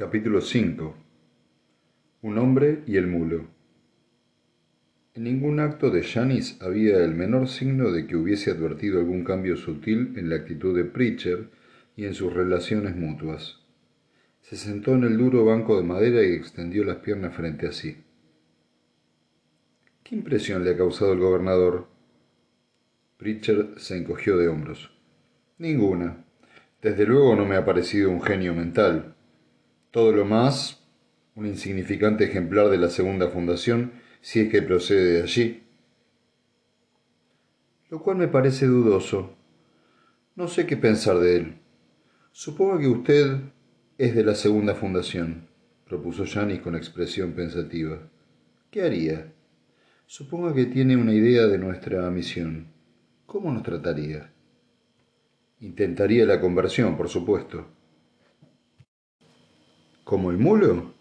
Capítulo 5 Un hombre y el mulo En ningún acto de Janis había el menor signo de que hubiese advertido algún cambio sutil en la actitud de Preacher y en sus relaciones mutuas. Se sentó en el duro banco de madera y extendió las piernas frente a sí. ¿Qué impresión le ha causado el gobernador? Preacher se encogió de hombros. Ninguna. Desde luego no me ha parecido un genio mental. Todo lo más, un insignificante ejemplar de la segunda fundación, si es que procede de allí. Lo cual me parece dudoso. No sé qué pensar de él. Supongo que usted es de la segunda fundación, propuso Janis con expresión pensativa. ¿Qué haría? Supongo que tiene una idea de nuestra misión. ¿Cómo nos trataría? Intentaría la conversión, por supuesto. ¿Como el mulo?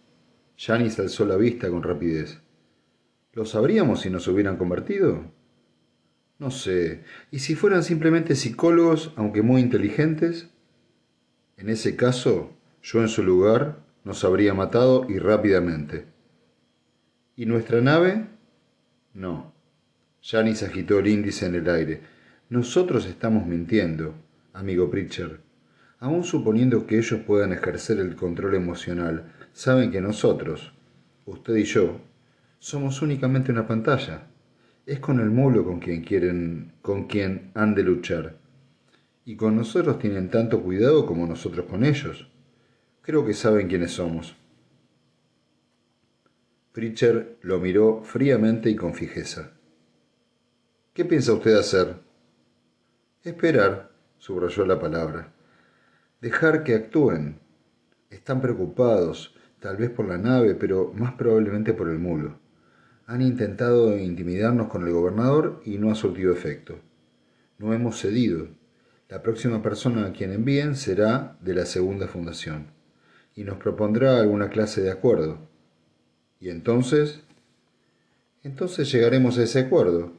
Janis alzó la vista con rapidez. ¿Lo sabríamos si nos hubieran convertido? No sé. ¿Y si fueran simplemente psicólogos, aunque muy inteligentes? En ese caso, yo en su lugar nos habría matado y rápidamente. ¿Y nuestra nave? No. Janis agitó el índice en el aire. Nosotros estamos mintiendo, amigo Pritchard aun suponiendo que ellos puedan ejercer el control emocional, saben que nosotros, usted y yo, somos únicamente una pantalla. Es con el mulo con quien quieren, con quien han de luchar. Y con nosotros tienen tanto cuidado como nosotros con ellos. Creo que saben quiénes somos. Pritcher lo miró fríamente y con fijeza. ¿Qué piensa usted hacer? Esperar, subrayó la palabra dejar que actúen. Están preocupados, tal vez por la nave, pero más probablemente por el mulo. Han intentado intimidarnos con el gobernador y no ha surtido efecto. No hemos cedido. La próxima persona a quien envíen será de la segunda fundación y nos propondrá alguna clase de acuerdo. ¿Y entonces? Entonces llegaremos a ese acuerdo.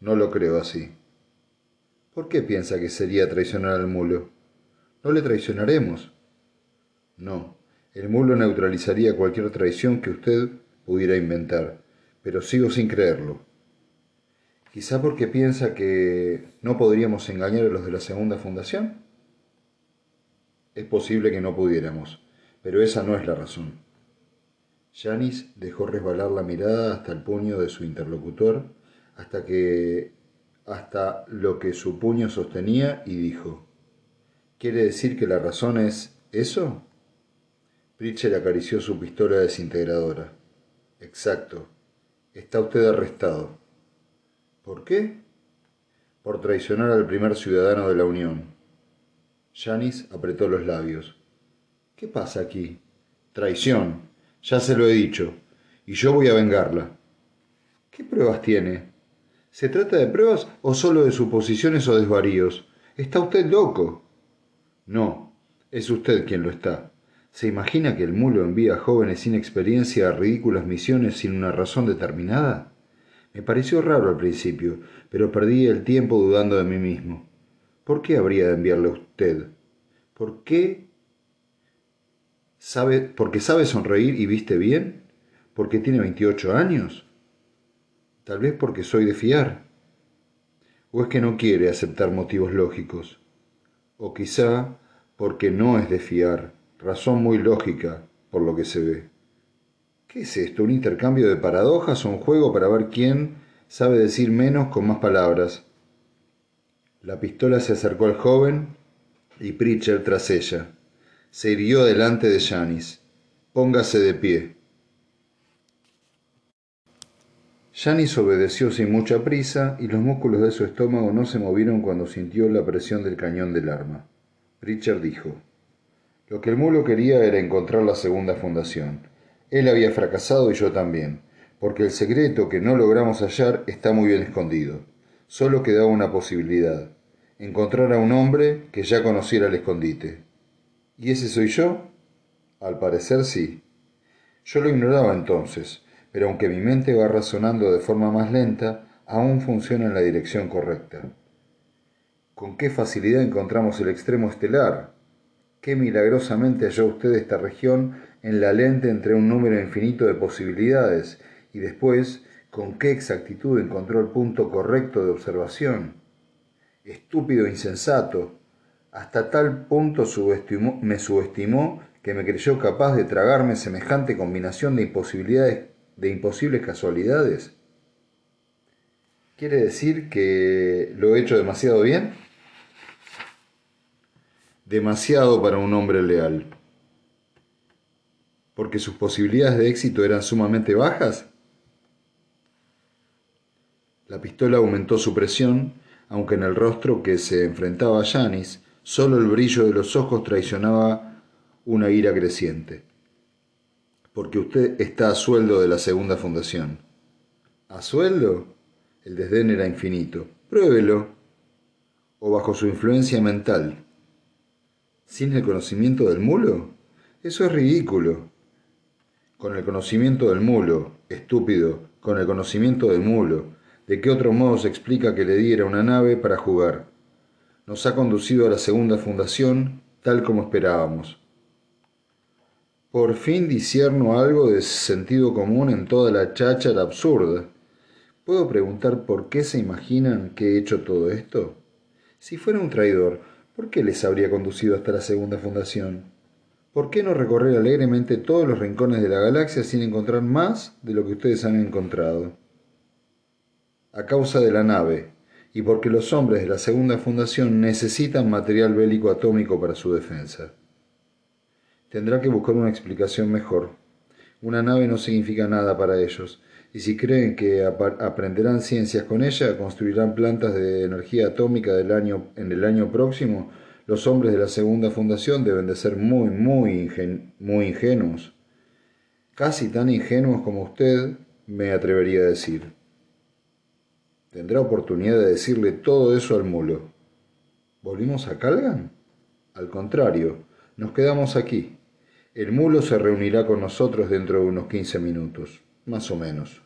No lo creo así. ¿Por qué piensa que sería traicionar al mulo? No le traicionaremos. No, el mulo neutralizaría cualquier traición que usted pudiera inventar, pero sigo sin creerlo. Quizá porque piensa que no podríamos engañar a los de la segunda fundación. Es posible que no pudiéramos, pero esa no es la razón. Janis dejó resbalar la mirada hasta el puño de su interlocutor, hasta que hasta lo que su puño sostenía y dijo ¿Quiere decir que la razón es eso? Pritchett acarició su pistola desintegradora. Exacto. Está usted arrestado. ¿Por qué? Por traicionar al primer ciudadano de la Unión. Janis apretó los labios. ¿Qué pasa aquí? Traición. Ya se lo he dicho. Y yo voy a vengarla. ¿Qué pruebas tiene? ¿Se trata de pruebas o solo de suposiciones o desvaríos? Está usted loco. No, es usted quien lo está. ¿Se imagina que el mulo envía a jóvenes sin experiencia a ridículas misiones sin una razón determinada? Me pareció raro al principio, pero perdí el tiempo dudando de mí mismo. ¿Por qué habría de enviarle a usted? ¿Por qué? ¿Sabe, ¿Porque sabe sonreír y viste bien? ¿Porque tiene 28 años? Tal vez porque soy de fiar. ¿O es que no quiere aceptar motivos lógicos? o quizá porque no es de fiar, razón muy lógica por lo que se ve. ¿Qué es esto? ¿Un intercambio de paradojas o un juego para ver quién sabe decir menos con más palabras? La pistola se acercó al joven y Pritcher tras ella. Se hirió delante de Janis. Póngase de pie. Janis obedeció sin mucha prisa y los músculos de su estómago no se movieron cuando sintió la presión del cañón del arma. Richard dijo, Lo que el mulo quería era encontrar la segunda fundación. Él había fracasado y yo también, porque el secreto que no logramos hallar está muy bien escondido. Solo quedaba una posibilidad, encontrar a un hombre que ya conociera el escondite. ¿Y ese soy yo? Al parecer sí. Yo lo ignoraba entonces, pero aunque mi mente va razonando de forma más lenta, aún funciona en la dirección correcta. ¿Con qué facilidad encontramos el extremo estelar? qué milagrosamente halló usted esta región en la lente entre un número infinito de posibilidades, y después, con qué exactitud encontró el punto correcto de observación. Estúpido insensato, hasta tal punto me subestimó que me creyó capaz de tragarme semejante combinación de imposibilidades, de imposibles casualidades. ¿Quiere decir que lo he hecho demasiado bien? Demasiado para un hombre leal. ¿Porque sus posibilidades de éxito eran sumamente bajas? La pistola aumentó su presión, aunque en el rostro que se enfrentaba a Janis, solo el brillo de los ojos traicionaba una ira creciente. Porque usted está a sueldo de la segunda fundación. ¿A sueldo? El desdén era infinito. Pruébelo. O bajo su influencia mental. ¿Sin el conocimiento del mulo? Eso es ridículo. Con el conocimiento del mulo, estúpido, con el conocimiento del mulo. ¿De qué otro modo se explica que le diera una nave para jugar? Nos ha conducido a la segunda fundación, tal como esperábamos. Por fin disierno algo de sentido común en toda la cháchara absurda. ¿Puedo preguntar por qué se imaginan que he hecho todo esto? Si fuera un traidor, ¿por qué les habría conducido hasta la segunda fundación? ¿Por qué no recorrer alegremente todos los rincones de la galaxia sin encontrar más de lo que ustedes han encontrado? A causa de la nave, y porque los hombres de la segunda fundación necesitan material bélico atómico para su defensa. Tendrá que buscar una explicación mejor. Una nave no significa nada para ellos, y si creen que aprenderán ciencias con ella, construirán plantas de energía atómica del año, en el año próximo, los hombres de la segunda fundación deben de ser muy, muy, muy ingenuos. Casi tan ingenuos como usted, me atrevería a decir. Tendrá oportunidad de decirle todo eso al mulo. ¿Volvimos a Calgan? Al contrario, nos quedamos aquí. El mulo se reunirá con nosotros dentro de unos quince minutos más o menos.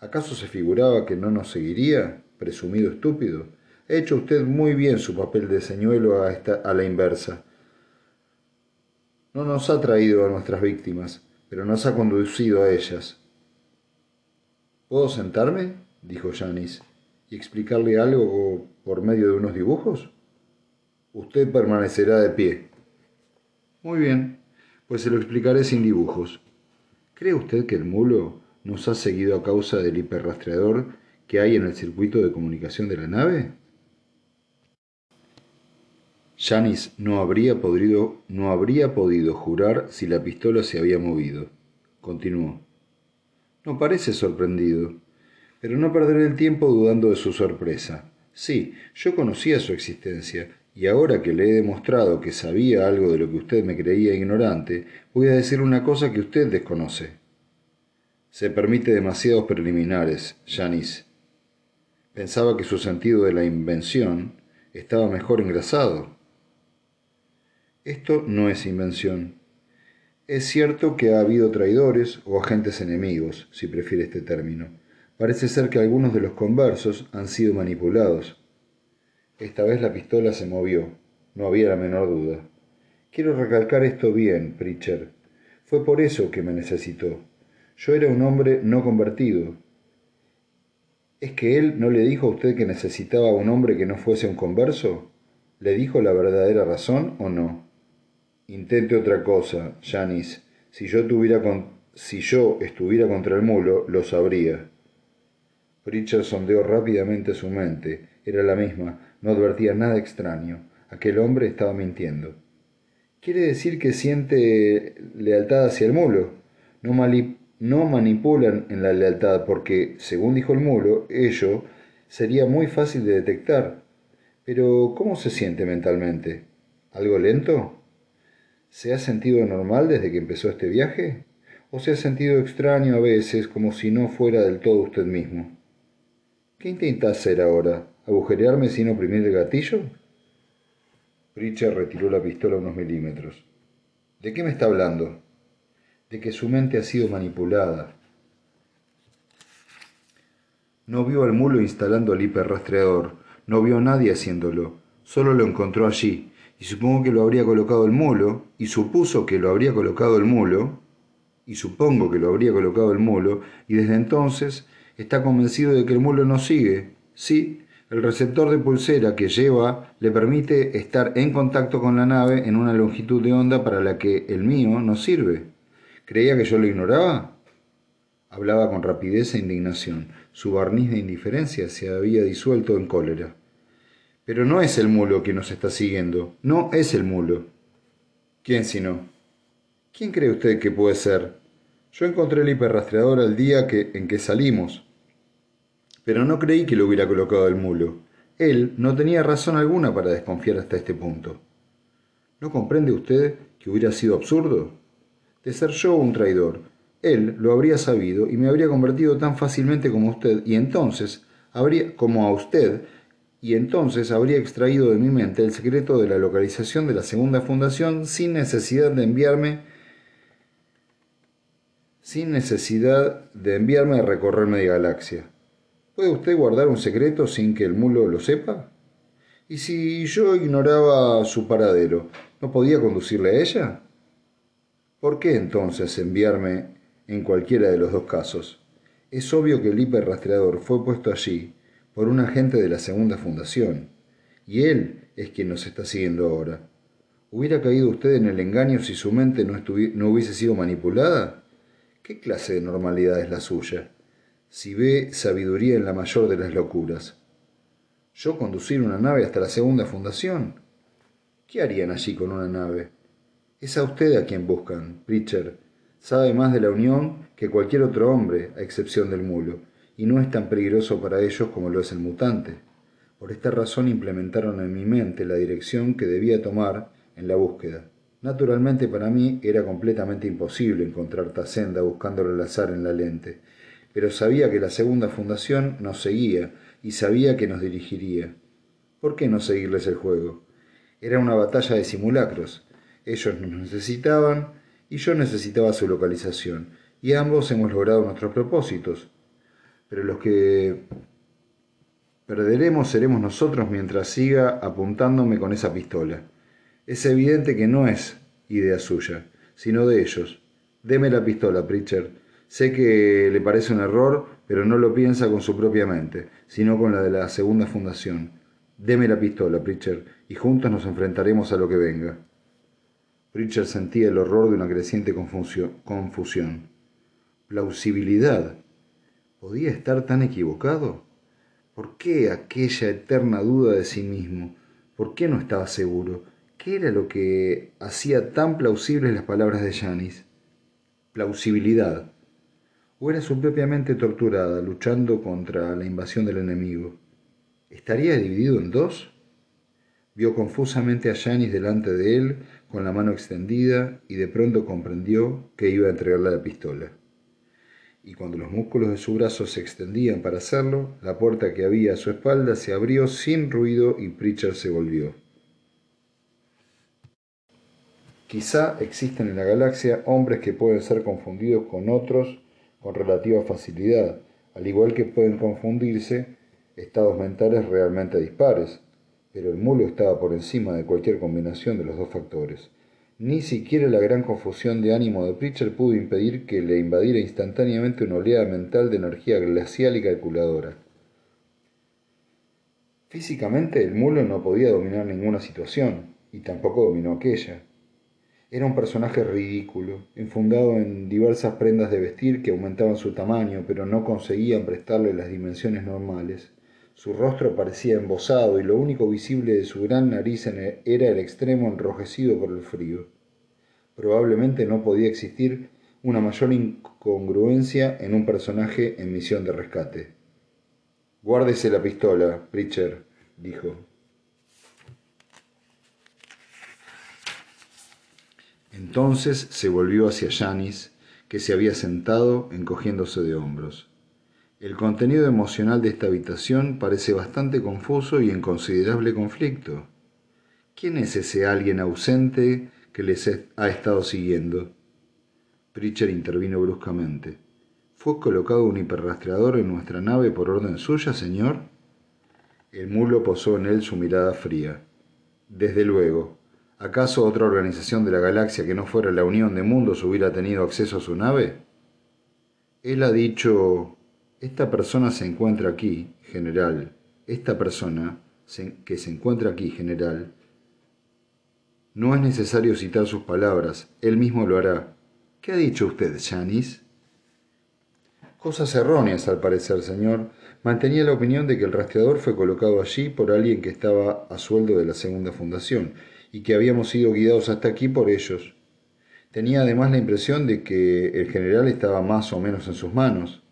¿Acaso se figuraba que no nos seguiría? Presumido estúpido. Ha hecho usted muy bien su papel de señuelo a, a la inversa. No nos ha traído a nuestras víctimas, pero nos ha conducido a ellas. ¿Puedo sentarme? dijo Janis, y explicarle algo por medio de unos dibujos. Usted permanecerá de pie. Muy bien, pues se lo explicaré sin dibujos. ¿Cree usted que el mulo nos ha seguido a causa del hiperrastreador que hay en el circuito de comunicación de la nave? Janis no habría, no habría podido jurar si la pistola se había movido. Continuó. No parece sorprendido, pero no perderé el tiempo dudando de su sorpresa. Sí, yo conocía su existencia y ahora que le he demostrado que sabía algo de lo que usted me creía ignorante, voy a decir una cosa que usted desconoce. Se permite demasiados preliminares, Janice. Pensaba que su sentido de la invención estaba mejor engrasado. Esto no es invención. Es cierto que ha habido traidores o agentes enemigos, si prefiere este término. Parece ser que algunos de los conversos han sido manipulados esta vez la pistola se movió, no había la menor duda. Quiero recalcar esto bien, Pritcher. Fue por eso que me necesitó. Yo era un hombre no convertido. ¿Es que él no le dijo a usted que necesitaba a un hombre que no fuese un converso? ¿Le dijo la verdadera razón o no? Intente otra cosa, Janice. Si yo, tuviera si yo estuviera contra el mulo, lo sabría. Pritcher sondeó rápidamente su mente. Era la misma, no advertía nada extraño. Aquel hombre estaba mintiendo. Quiere decir que siente lealtad hacia el mulo. No, manipulan en la lealtad porque, según dijo el mulo, ello sería muy fácil de detectar. Pero, ¿cómo se siente mentalmente? ¿Algo lento? ¿Se ha sentido normal desde que empezó este viaje? ¿O se ha sentido extraño a veces, como si no fuera del todo usted mismo? ¿Qué intenta hacer ahora? ¿Agujerearme sin oprimir el gatillo? Pritchard retiró la pistola unos milímetros. ¿De qué me está hablando? De que su mente ha sido manipulada. No vio al mulo instalando el hiperrastreador, no vio a nadie haciéndolo, solo lo encontró allí, y supongo que lo habría colocado el mulo, y supuso que lo habría colocado el mulo, y supongo que lo habría colocado el mulo, y desde entonces está convencido de que el mulo no sigue. Sí, el receptor de pulsera que lleva le permite estar en contacto con la nave en una longitud de onda para la que el mío no sirve. ¿Creía que yo lo ignoraba? Hablaba con rapidez e indignación. Su barniz de indiferencia se había disuelto en cólera. Pero no es el mulo que nos está siguiendo. No es el mulo. ¿Quién sino? ¿Quién cree usted que puede ser? Yo encontré el hiperrastreador el día que, en que salimos. Pero no creí que lo hubiera colocado el mulo. Él no tenía razón alguna para desconfiar hasta este punto. ¿No comprende usted que hubiera sido absurdo? De ser yo un traidor, él lo habría sabido y me habría convertido tan fácilmente como usted, y entonces habría, como a usted, y entonces habría extraído de mi mente el secreto de la localización de la segunda fundación sin necesidad de enviarme sin necesidad de enviarme a recorrer media galaxia. ¿Puede usted guardar un secreto sin que el mulo lo sepa? ¿Y si yo ignoraba su paradero, no podía conducirle a ella? ¿Por qué entonces enviarme en cualquiera de los dos casos. Es obvio que el hiperrastreador fue puesto allí por un agente de la segunda fundación, y él es quien nos está siguiendo ahora. ¿Hubiera caído usted en el engaño si su mente no, no hubiese sido manipulada? ¿Qué clase de normalidad es la suya? Si ve sabiduría en la mayor de las locuras. ¿Yo conducir una nave hasta la segunda fundación? ¿Qué harían allí con una nave? Es a usted a quien buscan, Pritchard, Sabe más de la unión que cualquier otro hombre, a excepción del mulo, y no es tan peligroso para ellos como lo es el mutante. Por esta razón implementaron en mi mente la dirección que debía tomar en la búsqueda. Naturalmente para mí era completamente imposible encontrar Tacenda buscándolo al azar en la lente, pero sabía que la segunda fundación nos seguía y sabía que nos dirigiría. ¿Por qué no seguirles el juego? Era una batalla de simulacros. Ellos nos necesitaban y yo necesitaba su localización, y ambos hemos logrado nuestros propósitos. Pero los que perderemos seremos nosotros mientras siga apuntándome con esa pistola. Es evidente que no es idea suya, sino de ellos. Deme la pistola, Pritchard. Sé que le parece un error, pero no lo piensa con su propia mente, sino con la de la segunda fundación. Deme la pistola, Pritchard, y juntos nos enfrentaremos a lo que venga. Richard sentía el horror de una creciente confusión. Plausibilidad. ¿Podía estar tan equivocado? ¿Por qué aquella eterna duda de sí mismo? ¿Por qué no estaba seguro? ¿Qué era lo que hacía tan plausibles las palabras de Janis? Plausibilidad. ¿O era su propia mente torturada, luchando contra la invasión del enemigo? ¿Estaría dividido en dos? Vio confusamente a Janis delante de él, con la mano extendida y de pronto comprendió que iba a entregarle la pistola. Y cuando los músculos de su brazo se extendían para hacerlo, la puerta que había a su espalda se abrió sin ruido y Pritchard se volvió. Quizá existen en la galaxia hombres que pueden ser confundidos con otros con relativa facilidad, al igual que pueden confundirse estados mentales realmente dispares, pero el mulo estaba por encima de cualquier combinación de los dos factores. Ni siquiera la gran confusión de ánimo de Pritchard pudo impedir que le invadiera instantáneamente una oleada mental de energía glacial y calculadora. Físicamente el mulo no podía dominar ninguna situación, y tampoco dominó aquella. Era un personaje ridículo, enfundado en diversas prendas de vestir que aumentaban su tamaño, pero no conseguían prestarle las dimensiones normales. Su rostro parecía embosado y lo único visible de su gran nariz era el extremo enrojecido por el frío. Probablemente no podía existir una mayor incongruencia en un personaje en misión de rescate. Guárdese la pistola, Pritchard, dijo. Entonces se volvió hacia Janis, que se había sentado encogiéndose de hombros. El contenido emocional de esta habitación parece bastante confuso y en considerable conflicto. ¿Quién es ese alguien ausente que les ha estado siguiendo? Pritchard intervino bruscamente. ¿Fue colocado un hiperrastreador en nuestra nave por orden suya, señor? El mulo posó en él su mirada fría. Desde luego. ¿Acaso otra organización de la galaxia que no fuera la Unión de Mundos hubiera tenido acceso a su nave? Él ha dicho, esta persona se encuentra aquí, general. Esta persona que se encuentra aquí, general. No es necesario citar sus palabras, él mismo lo hará. ¿Qué ha dicho usted, Janice? Cosas erróneas, al parecer, señor. Mantenía la opinión de que el rastreador fue colocado allí por alguien que estaba a sueldo de la segunda fundación y que habíamos sido guiados hasta aquí por ellos. Tenía además la impresión de que el general estaba más o menos en sus manos.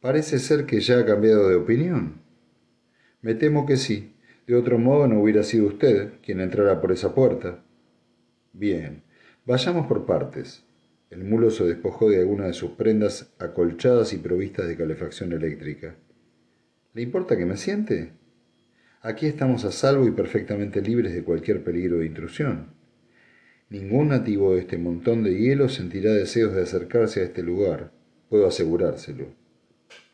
Parece ser que ya ha cambiado de opinión. Me temo que sí. De otro modo no hubiera sido usted quien entrara por esa puerta. Bien, vayamos por partes. El mulo se despojó de alguna de sus prendas acolchadas y provistas de calefacción eléctrica. ¿Le importa que me siente? Aquí estamos a salvo y perfectamente libres de cualquier peligro de intrusión. Ningún nativo de este montón de hielo sentirá deseos de acercarse a este lugar, puedo asegurárselo.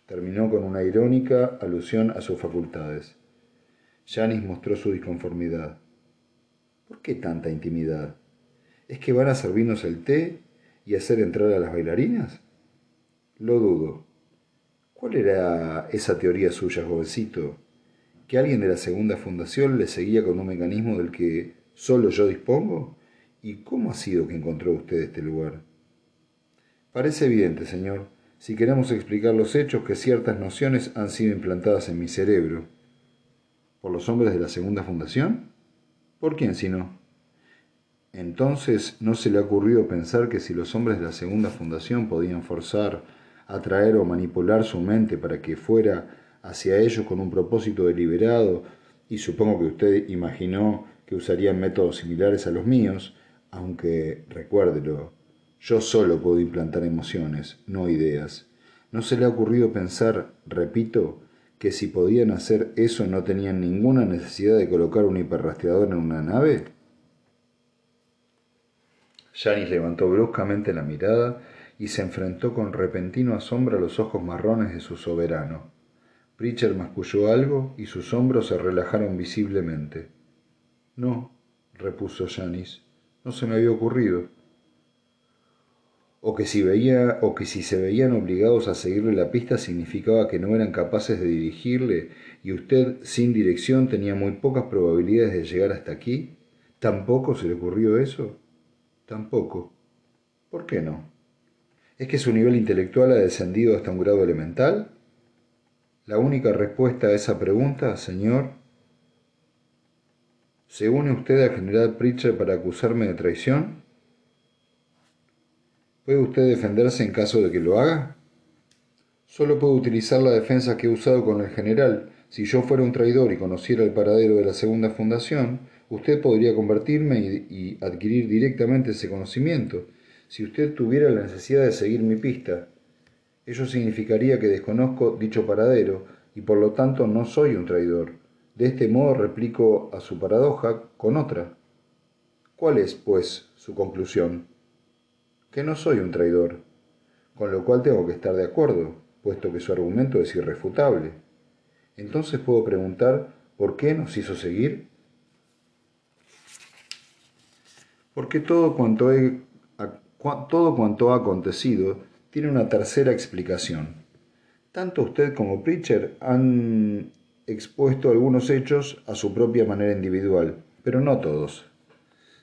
Terminó con una irónica alusión a sus facultades. Janis mostró su disconformidad. ¿Por qué tanta intimidad? ¿Es que van a servirnos el té y hacer entrar a las bailarinas? Lo dudo. ¿Cuál era esa teoría suya, jovencito? Que alguien de la segunda fundación le seguía con un mecanismo del que solo yo dispongo? ¿Y cómo ha sido que encontró usted este lugar? Parece evidente, señor, si queremos explicar los hechos, que ciertas nociones han sido implantadas en mi cerebro. ¿Por los hombres de la segunda fundación? ¿Por quién si no? Entonces, ¿no se le ha ocurrido pensar que si los hombres de la segunda fundación podían forzar, atraer o manipular su mente para que fuera hacia ellos con un propósito deliberado, y supongo que usted imaginó que usarían métodos similares a los míos, aunque, recuérdelo, yo solo puedo implantar emociones, no ideas. ¿No se le ha ocurrido pensar, repito, que si podían hacer eso no tenían ninguna necesidad de colocar un hiperrastreador en una nave? Janis levantó bruscamente la mirada y se enfrentó con repentino asombro a los ojos marrones de su soberano. Pritchard masculló algo y sus hombros se relajaron visiblemente. No, repuso Janis, no se me había ocurrido. O que, si veía, o que si se veían obligados a seguirle la pista significaba que no eran capaces de dirigirle y usted sin dirección tenía muy pocas probabilidades de llegar hasta aquí. ¿Tampoco se le ocurrió eso? Tampoco. ¿Por qué no? ¿Es que su nivel intelectual ha descendido hasta un grado elemental? La única respuesta a esa pregunta, señor, ¿se une usted al general Pritchard para acusarme de traición? ¿Puede usted defenderse en caso de que lo haga? Solo puedo utilizar la defensa que he usado con el general. Si yo fuera un traidor y conociera el paradero de la segunda fundación, usted podría convertirme y, adquirir directamente ese conocimiento. Si usted tuviera la necesidad de seguir mi pista, Ello significaría que desconozco dicho paradero y por lo tanto no soy un traidor. De este modo replico a su paradoja con otra. ¿Cuál es, pues, su conclusión? Que no soy un traidor, con lo cual tengo que estar de acuerdo, puesto que su argumento es irrefutable. Entonces puedo preguntar por qué nos hizo seguir. Porque todo cuanto, todo cuanto ha acontecido tiene una tercera explicación. Tanto usted como Pritchard han expuesto algunos hechos a su propia manera individual, pero no todos.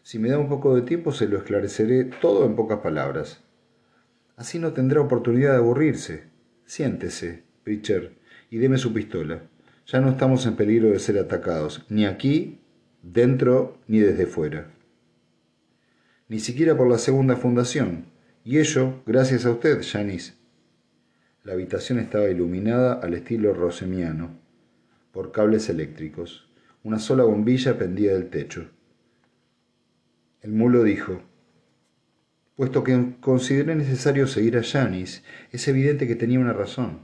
Si me da un poco de tiempo se lo esclareceré todo en pocas palabras. Así no tendrá oportunidad de aburrirse. Siéntese, Pritchard, y deme su pistola. Ya no estamos en peligro de ser atacados, ni aquí, dentro, ni desde fuera. Ni siquiera por la segunda fundación, y ello gracias a usted, Janice. La habitación estaba iluminada al estilo rosemiano, por cables eléctricos. Una sola bombilla pendía del techo. El mulo dijo, Puesto que consideré necesario seguir a Janice, es evidente que tenía una razón,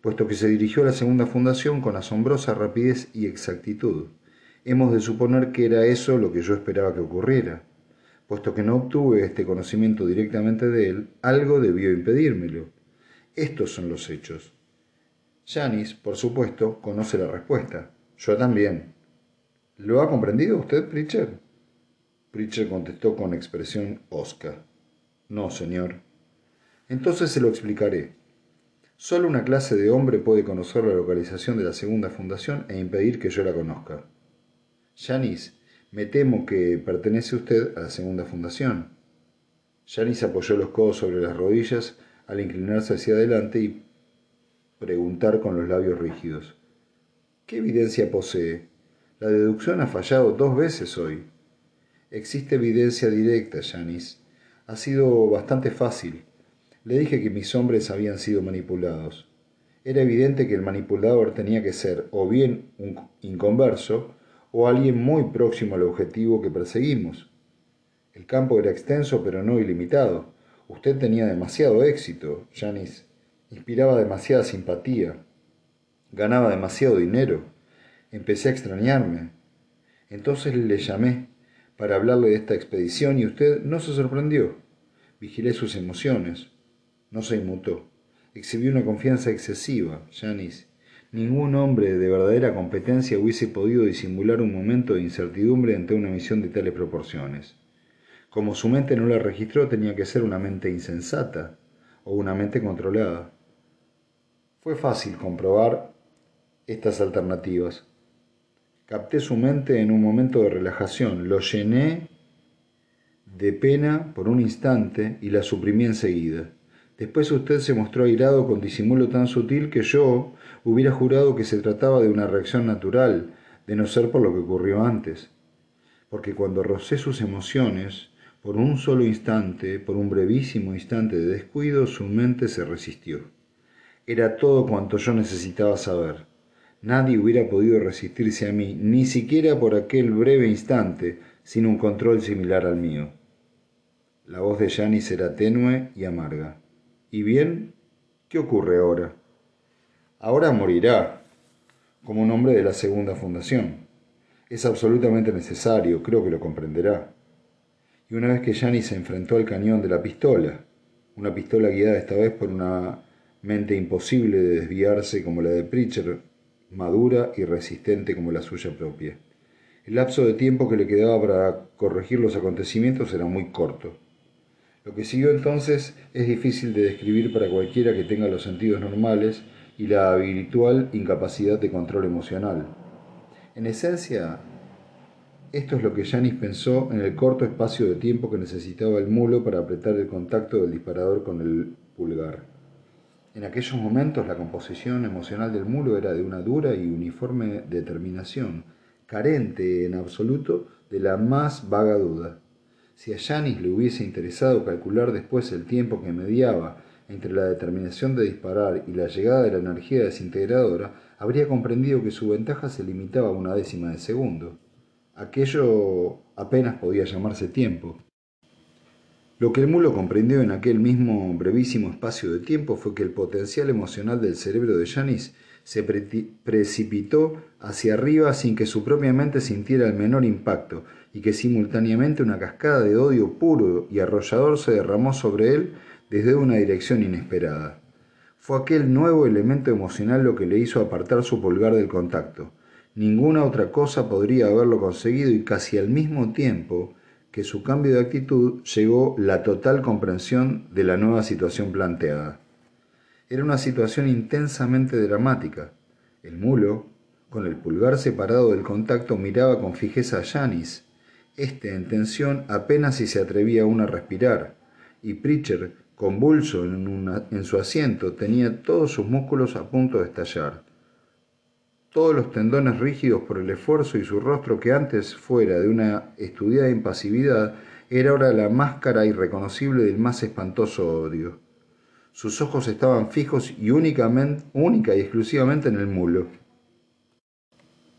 puesto que se dirigió a la segunda fundación con asombrosa rapidez y exactitud. Hemos de suponer que era eso lo que yo esperaba que ocurriera. Puesto que no obtuve este conocimiento directamente de él, algo debió impedírmelo. Estos son los hechos. Janis, por supuesto, conoce la respuesta. Yo también. ¿Lo ha comprendido usted, Pritchard? Pritchard contestó con expresión hosca. No, señor. Entonces se lo explicaré. Solo una clase de hombre puede conocer la localización de la segunda fundación e impedir que yo la conozca. Janice, me temo que pertenece usted a la segunda fundación. Janice apoyó los codos sobre las rodillas al inclinarse hacia adelante y preguntar con los labios rígidos. ¿Qué evidencia posee? La deducción ha fallado dos veces hoy. Existe evidencia directa, Janice. Ha sido bastante fácil. Le dije que mis hombres habían sido manipulados. Era evidente que el manipulador tenía que ser o bien un inconverso o alguien muy próximo al objetivo que perseguimos. El campo era extenso pero no ilimitado. Usted tenía demasiado éxito, Janice. Inspiraba demasiada simpatía. Ganaba demasiado dinero. Empecé a extrañarme. Entonces le llamé para hablarle de esta expedición y usted no se sorprendió. Vigilé sus emociones. No se inmutó. Exhibió una confianza excesiva, Janice. Ningún hombre de verdadera competencia hubiese podido disimular un momento de incertidumbre ante una misión de tales proporciones. Como su mente no la registró, tenía que ser una mente insensata o una mente controlada. Fue fácil comprobar estas alternativas. Capté su mente en un momento de relajación, lo llené de pena por un instante y la suprimí enseguida. Después usted se mostró airado con disimulo tan sutil que yo hubiera jurado que se trataba de una reacción natural, de no ser por lo que ocurrió antes. Porque cuando rocé sus emociones, por un solo instante, por un brevísimo instante de descuido, su mente se resistió. Era todo cuanto yo necesitaba saber. Nadie hubiera podido resistirse a mí, ni siquiera por aquel breve instante, sin un control similar al mío. La voz de Janis era tenue y amarga. ¿Y bien? ¿Qué ocurre ahora? Ahora morirá, como un hombre de la segunda fundación. Es absolutamente necesario, creo que lo comprenderá. Y una vez que Yanni se enfrentó al cañón de la pistola, una pistola guiada esta vez por una mente imposible de desviarse como la de Pritchard, madura y resistente como la suya propia. El lapso de tiempo que le quedaba para corregir los acontecimientos era muy corto. Lo que siguió entonces es difícil de describir para cualquiera que tenga los sentidos normales y la habitual incapacidad de control emocional. En esencia, esto es lo que Janis pensó en el corto espacio de tiempo que necesitaba el mulo para apretar el contacto del disparador con el pulgar. En aquellos momentos la composición emocional del mulo era de una dura y uniforme determinación, carente en absoluto de la más vaga duda. Si a Janis le hubiese interesado calcular después el tiempo que mediaba entre la determinación de disparar y la llegada de la energía desintegradora, habría comprendido que su ventaja se limitaba a una décima de segundo. Aquello apenas podía llamarse tiempo. Lo que el mulo comprendió en aquel mismo brevísimo espacio de tiempo fue que el potencial emocional del cerebro de Janis se precipitó hacia arriba sin que su propia mente sintiera el menor impacto y que simultáneamente una cascada de odio puro y arrollador se derramó sobre él desde una dirección inesperada. Fue aquel nuevo elemento emocional lo que le hizo apartar su pulgar del contacto. Ninguna otra cosa podría haberlo conseguido y casi al mismo tiempo que su cambio de actitud llegó la total comprensión de la nueva situación planteada. Era una situación intensamente dramática. El mulo, con el pulgar separado del contacto, miraba con fijeza a Janis. Este, en tensión, apenas si se atrevía aún a respirar, y Pritchard, convulso en, su asiento, tenía todos sus músculos a punto de estallar. Todos los tendones rígidos por el esfuerzo y su rostro que antes fuera de una estudiada impasividad, era ahora la máscara irreconocible del más espantoso odio. Sus ojos estaban fijos y únicamente, única y exclusivamente en el mulo.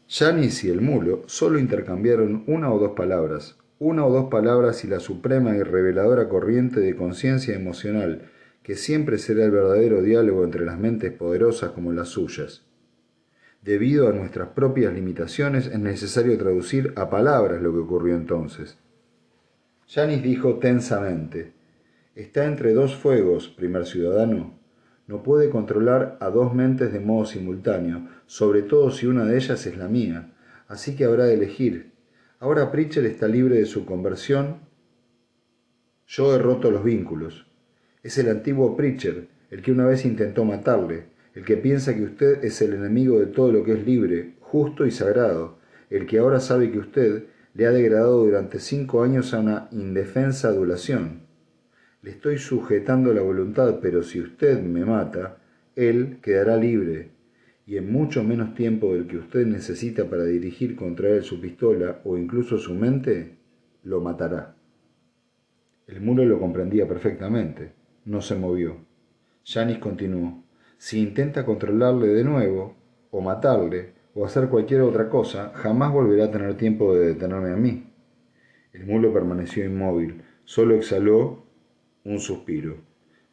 Janis y el mulo solo intercambiaron una o dos palabras, una o dos palabras y la suprema y reveladora corriente de conciencia emocional que siempre será el verdadero diálogo entre las mentes poderosas como las suyas. Debido a nuestras propias limitaciones es necesario traducir a palabras lo que ocurrió entonces. Janis dijo tensamente, Está entre dos fuegos, primer ciudadano. No puede controlar a dos mentes de modo simultáneo, sobre todo si una de ellas es la mía. Así que habrá de elegir. Ahora Pritchard está libre de su conversión. Yo he roto los vínculos. Es el antiguo Pritchard, el que una vez intentó matarle, el que piensa que usted es el enemigo de todo lo que es libre, justo y sagrado, el que ahora sabe que usted le ha degradado durante cinco años a una indefensa adulación. Le estoy sujetando la voluntad, pero si usted me mata, él quedará libre, y en mucho menos tiempo del que usted necesita para dirigir contra él su pistola o incluso su mente, lo matará. El muro lo comprendía perfectamente. No se movió. Janis continuó. Si intenta controlarle de nuevo, o matarle, o hacer cualquier otra cosa, jamás volverá a tener tiempo de detenerme a mí. El mulo permaneció inmóvil, solo exhaló un suspiro.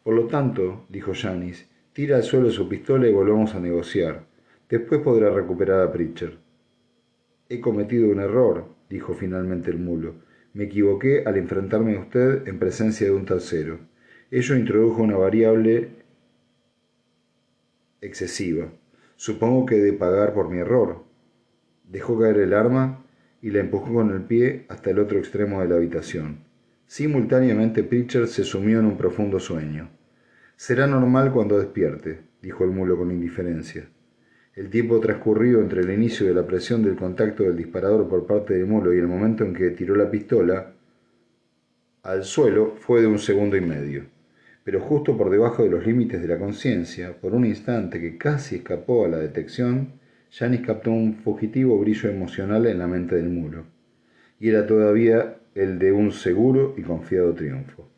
Por lo tanto, dijo Janis, tira al suelo su pistola y volvamos a negociar. Después podrá recuperar a Pritchard. He cometido un error, dijo finalmente el mulo. Me equivoqué al enfrentarme a usted en presencia de un tercero. Ello introdujo una variable excesiva. Supongo que he de pagar por mi error. Dejó caer el arma y la empujó con el pie hasta el otro extremo de la habitación. Simultáneamente Pritchard se sumió en un profundo sueño. Será normal cuando despierte, dijo el mulo con indiferencia. El tiempo transcurrido entre el inicio de la presión del contacto del disparador por parte del mulo y el momento en que tiró la pistola al suelo fue de un segundo y medio. Pero justo por debajo de los límites de la conciencia, por un instante que casi escapó a la detección, Janis captó un fugitivo brillo emocional en la mente del mulo. Y era todavía el de un seguro y confiado triunfo.